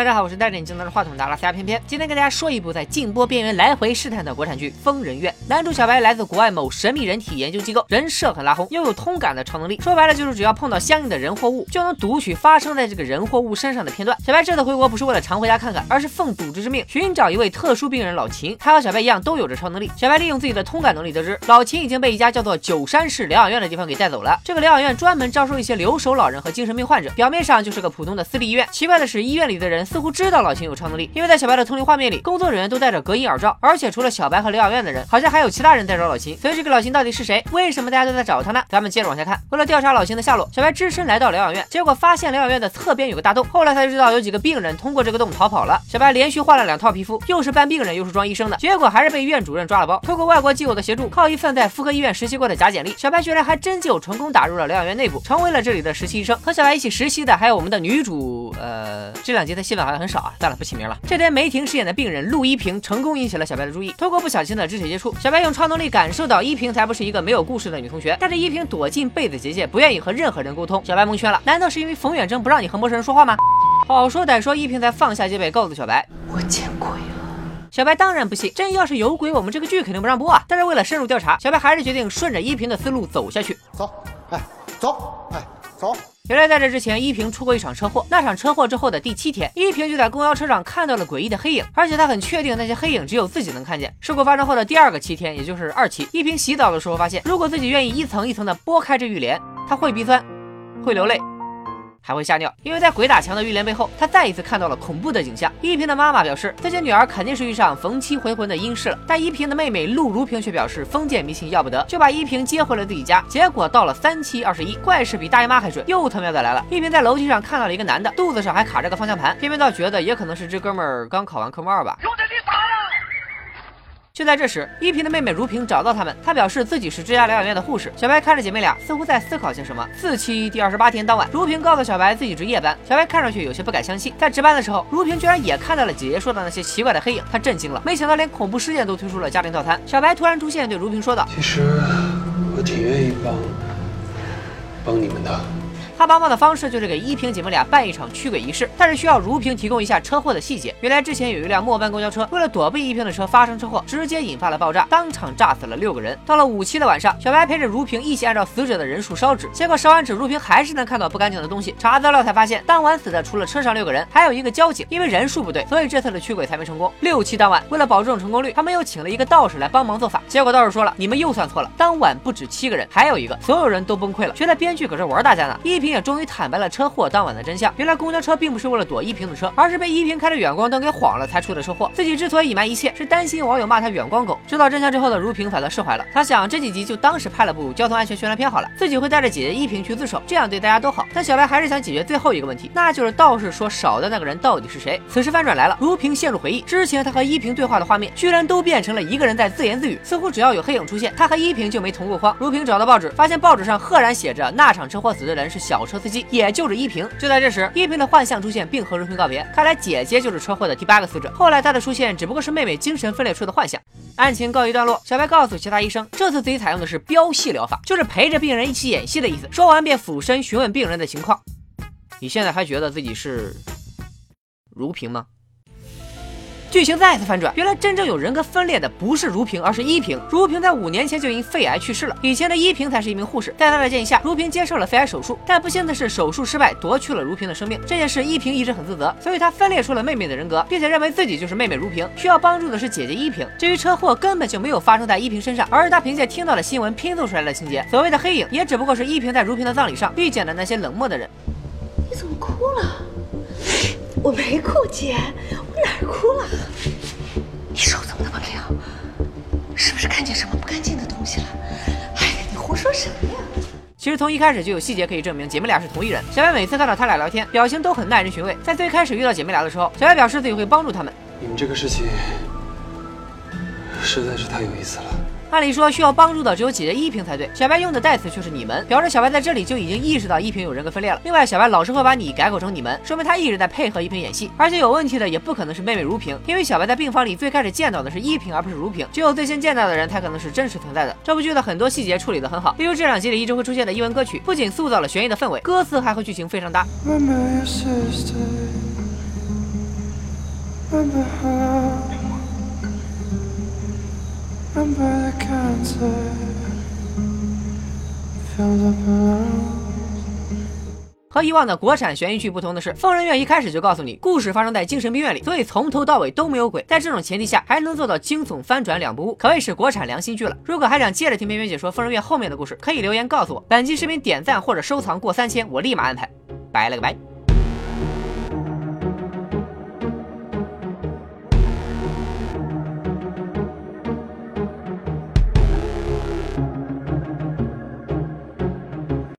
大家好，我是带着你镜拿着话筒的阿拉斯加偏偏，今天跟大家说一部在禁播边缘来回试探的国产剧《疯人院》。男主小白来自国外某神秘人体研究机构，人设很拉轰，拥有通感的超能力。说白了就是只要碰到相应的人或物，就能读取发生在这个人或物身上的片段。小白这次回国不是为了常回家看看，而是奉组织之命寻找一位特殊病人老秦。他和小白一样都有着超能力。小白利用自己的通感能力得知，老秦已经被一家叫做九山市疗养院的地方给带走了。这个疗养院专门招收一些留守老人和精神病患者，表面上就是个普通的私立医院。奇怪的是，医院里的人似乎知道老秦有超能力，因为在小白的通灵画面里，工作人员都戴着隔音耳罩，而且除了小白和疗养院的人，好像还有其他人在找老秦。所以这个老秦到底是谁？为什么大家都在找他呢？咱们接着往下看。为了调查老秦的下落，小白只身来到疗养院，结果发现疗养院的侧边有个大洞。后来才知道有几个病人通过这个洞逃跑了。小白连续换了两套皮肤，又是扮病人又是装医生的，结果还是被院主任抓了包。通过外国基友的协助，靠一份在妇科医院实习过的假简历，小白居然还真就成功打入了疗养院内部，成为了这里的实习医生。和小白一起实习的还有我们的女主，呃，这两集的戏份好像很少啊。算了，不起名了。这天梅婷饰演的病人陆一平成功引起了小白的注意。通过不小心的肢体接触，小白用超能力感受到依萍才不是一个没有故事的女同学。但是依萍躲进被子结界，不愿意和任何人沟通。小白蒙圈了，难道是因为冯远征不让你和陌生人说话吗？好说歹说，依萍才放下戒备，告诉小白：“我见鬼了。”小白当然不信，真要是有鬼，我们这个剧肯定不让播啊。但是为了深入调查，小白还是决定顺着依萍的思路走下去。走，哎，走，哎，走。原来在这之前，依萍出过一场车祸。那场车祸之后的第七天，依萍就在公交车上看到了诡异的黑影，而且她很确定那些黑影只有自己能看见。事故发生后的第二个七天，也就是二期，依萍洗澡的时候发现，如果自己愿意一层一层的剥开这浴帘，她会鼻酸，会流泪。还会吓尿，因为在鬼打墙的浴帘背后，他再一次看到了恐怖的景象。依萍的妈妈表示，自己女儿肯定是遇上逢七回魂的阴事了，但依萍的妹妹陆如萍却表示封建迷信要不得，就把依萍接回了自己家。结果到了三七二十一，怪事比大姨妈还准，又他喵的来了。依萍在楼梯上看到了一个男的，肚子上还卡着个方向盘，偏偏倒觉得也可能是这哥们儿刚考完科目二吧。就在这时，依萍的妹妹如萍找到他们，她表示自己是这家疗养院的护士。小白看着姐妹俩，似乎在思考些什么。四期第二十八天当晚，如萍告诉小白自己值夜班，小白看上去有些不敢相信。在值班的时候，如萍居然也看到了姐姐说的那些奇怪的黑影，她震惊了，没想到连恐怖事件都推出了家庭套餐。小白突然出现，对如萍说道：“其实我挺愿意帮帮你们的。”他帮忙的方式就是给依萍姐妹俩办一场驱鬼仪式，但是需要如萍提供一下车祸的细节。原来之前有一辆末班公交车，为了躲避依萍的车发生车祸，直接引发了爆炸，当场炸死了六个人。到了五七的晚上，小白陪着如萍一起按照死者的人数烧纸，结果烧完纸，如萍还是能看到不干净的东西。查资料才发现，当晚死的除了车上六个人，还有一个交警，因为人数不对，所以这次的驱鬼才没成功。六七当晚，为了保证成功率，他们又请了一个道士来帮忙做法，结果道士说了，你们又算错了，当晚不止七个人，还有一个，所有人都崩溃了，觉得编剧搁这玩大家呢。依萍也终于坦白了。车祸当晚的真相，原来公交车并不是为了躲依萍的车，而是被依萍开着远光灯给晃了才出的车祸。自己之所以隐瞒一切，是担心网友骂他远光狗。知道真相之后的如萍反倒释怀了，他想这几集就当是拍了部交通安全宣传片好了，自己会带着姐姐依萍去自首，这样对大家都好。但小白还是想解决最后一个问题，那就是道士说少的那个人到底是谁？此时翻转来了，如萍陷入回忆，之前他和依萍对话的画面，居然都变成了一个人在自言自语，似乎只要有黑影出现，他和依萍就没同过框。如萍找到报纸，发现报纸上赫然写着那场车祸死的人是小车司机，也就是依萍。就在这时，依萍的幻象出现，并和如萍告别。看来姐姐就是车祸的第八个死者。后来她的出现只不过是妹妹精神分裂出的幻象。案情告一段落，小白告诉其他医生，这次自己采用的是飙戏疗法，就是陪着病人一起演戏的意思。说完便俯身询问病人的情况。你现在还觉得自己是如萍吗？剧情再次反转，原来真正有人格分裂的不是如萍，而是依萍。如萍在五年前就因肺癌去世了，以前的依萍才是一名护士。在她的建议下，如萍接受了肺癌手术，但不幸的是手术失败，夺去了如萍的生命。这件事依萍一直很自责，所以她分裂出了妹妹的人格，并且认为自己就是妹妹如萍，需要帮助的是姐姐依萍。至于车祸根本就没有发生在依萍身上，而是她凭借听到的新闻拼凑出来的情节。所谓的黑影，也只不过是依萍在如萍的葬礼上遇见的那些冷漠的人。你怎么哭了？我没哭，姐，我哪儿哭了？你手怎么那么凉？是不是看见什么不干净的东西了？哎呀，你胡说什么呀？其实从一开始就有细节可以证明姐妹俩是同一人。小白每次看到他俩聊天，表情都很耐人寻味。在最开始遇到姐妹俩的时候，小白表示自己会帮助他们。你们这个事情实在是太有意思了。按理说需要帮助的只有姐姐依萍才对，小白用的代词却是你们，表示小白在这里就已经意识到依萍有人格分裂了。另外，小白老是会把你改口成你们，说明他一直在配合依萍演戏。而且有问题的也不可能是妹妹如萍，因为小白在病房里最开始见到的是依萍，而不是如萍，只有最先见到的人才可能是真实存在的。这部剧的很多细节处理的很好，例如这两集里一直会出现的英文歌曲，不仅塑造了悬疑的氛围，歌词还和剧情非常搭。Remember your sister. Remember how? Remember the cancer filled up around. 和以往的国产悬疑剧不同的是，《疯人院》一开始就告诉你故事发生在精神病院里，所以从头到尾都没有鬼。在这种前提下，还能做到惊悚翻转两不误，可谓是国产良心剧了。如果还想接着听边边解说《疯人院》后面的故事，可以留言告诉我。本期视频点赞或者收藏过三千，我立马安排。拜了个拜。